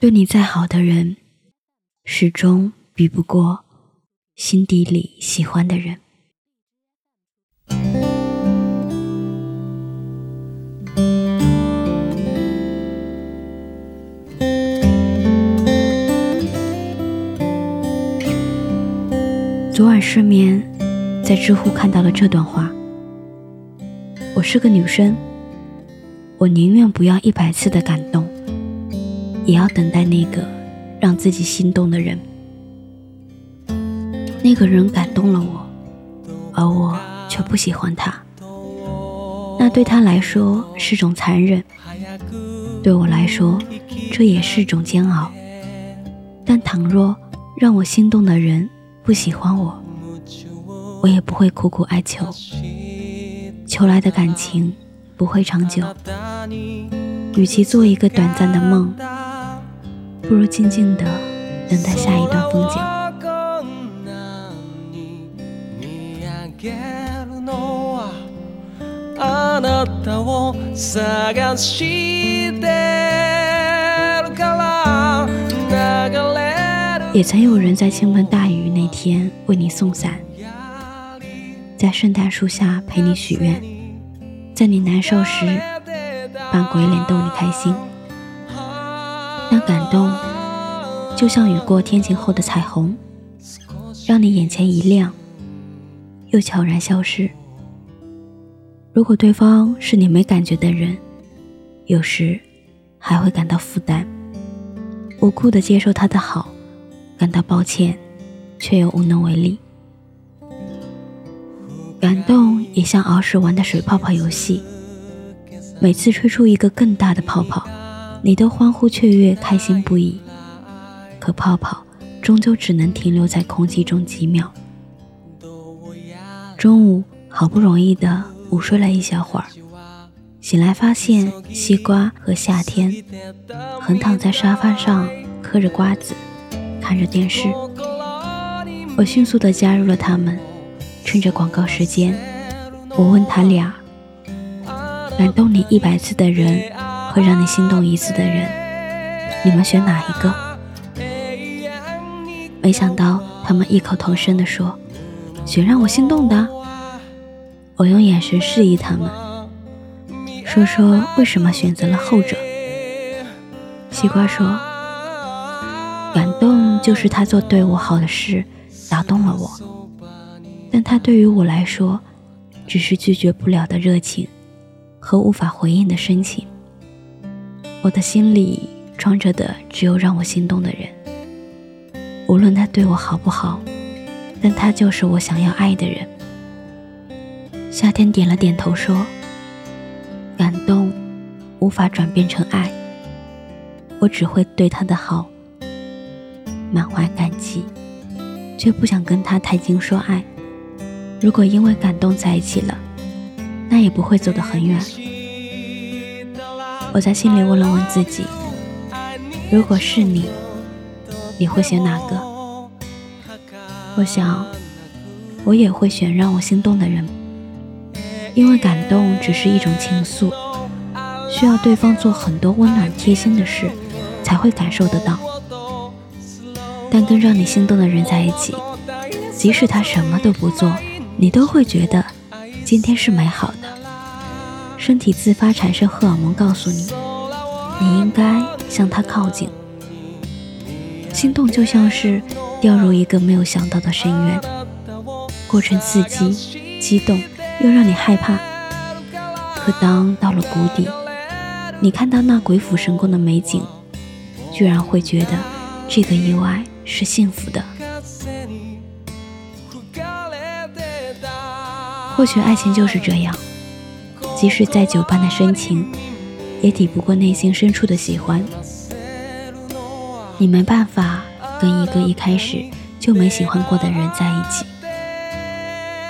对你再好的人，始终比不过心底里喜欢的人。昨晚失眠，在知乎看到了这段话。我是个女生，我宁愿不要一百次的感动，也要等待那个让自己心动的人。那个人感动了我，而我却不喜欢他。那对他来说是种残忍，对我来说这也是种煎熬。但倘若让我心动的人，不喜欢我，我也不会苦苦哀求，求来的感情不会长久。与其做一个短暂的梦，不如静静的等待下一段风景。也曾有人在倾盆大雨那天为你送伞，在圣诞树下陪你许愿，在你难受时扮鬼脸逗你开心。感动就像雨过天晴后的彩虹，让你眼前一亮，又悄然消失。如果对方是你没感觉的人，有时还会感到负担，无辜的接受他的好。感到抱歉，却又无能为力。感动也像儿时玩的水泡泡游戏，每次吹出一个更大的泡泡，你都欢呼雀跃，开心不已。可泡泡终究只能停留在空气中几秒。中午好不容易的午睡了一小会儿，醒来发现西瓜和夏天横躺在沙发上嗑着瓜子。看着电视，我迅速的加入了他们。趁着广告时间，我问他俩：感动你一百次的人会让你心动一次的人，你们选哪一个？没想到他们异口同声地说：选让我心动的。我用眼神示意他们，说说为什么选择了后者。西瓜说。感动就是他做对我好的事，打动了我。但他对于我来说，只是拒绝不了的热情和无法回应的深情。我的心里装着的只有让我心动的人。无论他对我好不好，但他就是我想要爱的人。夏天点了点头说：“感动无法转变成爱，我只会对他的好。”满怀感激，却不想跟他谈情说爱。如果因为感动在一起了，那也不会走得很远。我在心里问了问自己：如果是你，你会选哪个？我想，我也会选让我心动的人，因为感动只是一种情愫，需要对方做很多温暖贴心的事，才会感受得到。但跟让你心动的人在一起，即使他什么都不做，你都会觉得今天是美好的。身体自发产生荷尔蒙，告诉你你应该向他靠近。心动就像是掉入一个没有想到的深渊，过程刺激、激动，又让你害怕。可当到了谷底，你看到那鬼斧神工的美景，居然会觉得这个意外。是幸福的。或许爱情就是这样，即使再久般的深情，也抵不过内心深处的喜欢。你没办法跟一个一开始就没喜欢过的人在一起，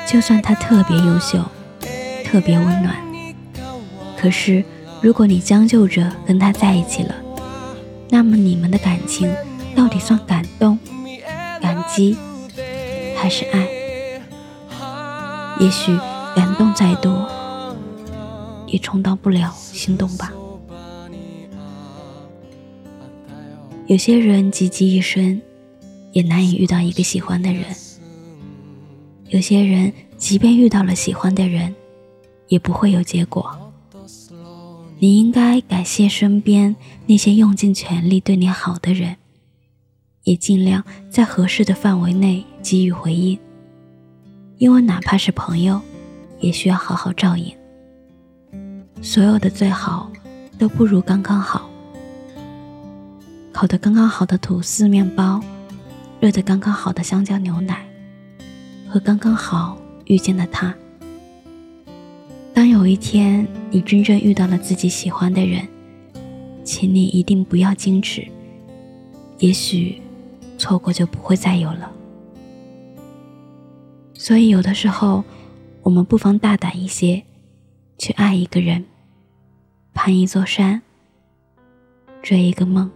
就算他特别优秀、特别温暖，可是如果你将就着跟他在一起了，那么你们的感情。到底算感动、感激，还是爱？也许感动再多，也充当不了心动吧。有些人汲汲一生，也难以遇到一个喜欢的人；有些人即便遇到了喜欢的人，也不会有结果。你应该感谢身边那些用尽全力对你好的人，也尽量在合适的范围内给予回应，因为哪怕是朋友，也需要好好照应。所有的最好，都不如刚刚好。烤得刚刚好的吐司面包，热得刚刚好的香蕉牛奶，和刚刚好遇见的他。当有一天你真正遇到了自己喜欢的人，请你一定不要矜持，也许错过就不会再有了。所以有的时候，我们不妨大胆一些，去爱一个人，攀一座山，追一个梦。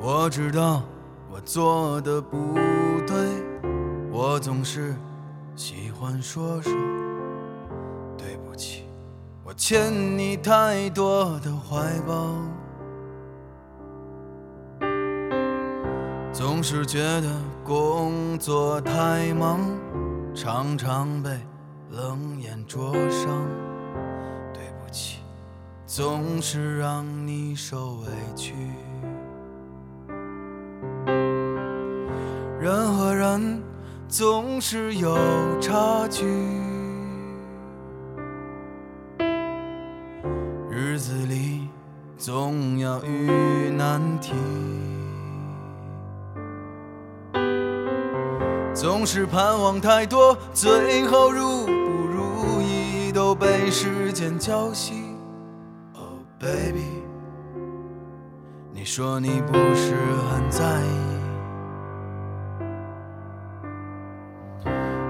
我知道我做的不对，我总是喜欢说说对不起，我欠你太多的怀抱，总是觉得工作太忙，常常被冷眼灼伤，对不起，总是让你受委屈。人和人总是有差距，日子里总要遇难题，是盼望太多，最后如不如意都被时间浇熄。Oh baby，你说你不是很在意。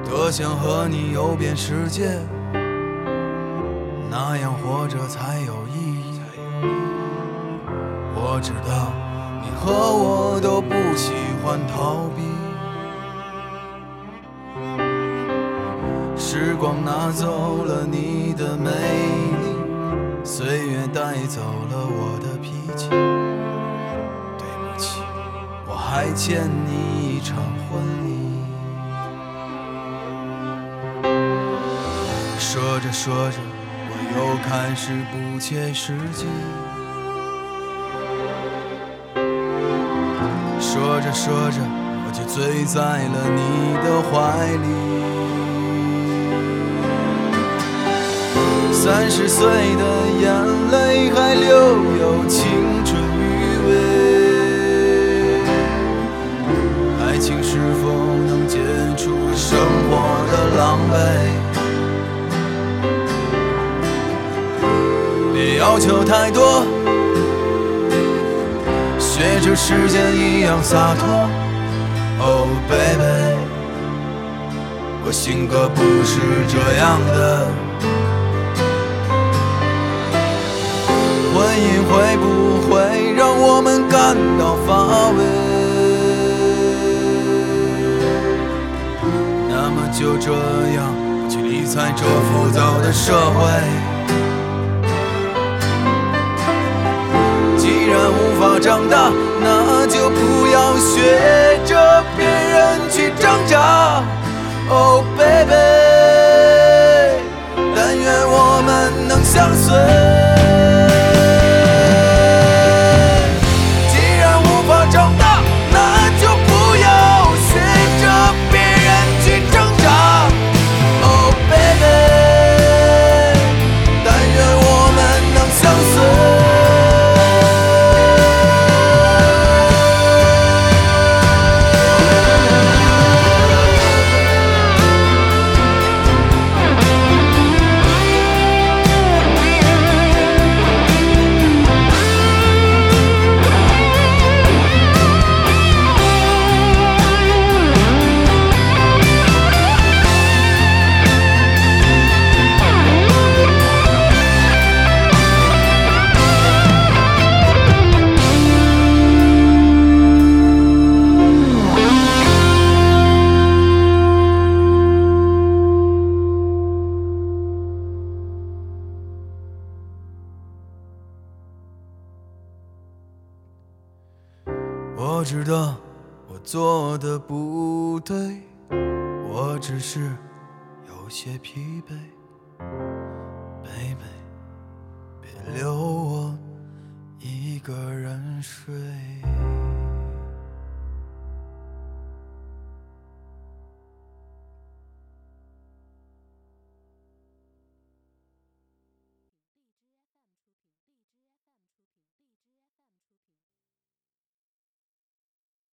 多想和你游遍世界，那样活着才有意义。我知道你和我都不喜欢逃避。光拿走了你的美丽，岁月带走了我的脾气。对不起，我还欠你一场婚礼。说着说着，我又开始不切实际。说着说着，我就醉在了你的怀里。三十岁的眼泪还留有青春余味，爱情是否能解除生活的狼狈？别要求太多，学着时间一样洒脱。Oh baby，我性格不是这样的。婚姻会不会让我们感到乏味？那么就这样，去理睬这浮躁的社会。既然无法长大，那就不要学着别人去挣扎。Oh baby，但愿我们能相随。我知道我做的不对我只是有些疲惫 baby 别留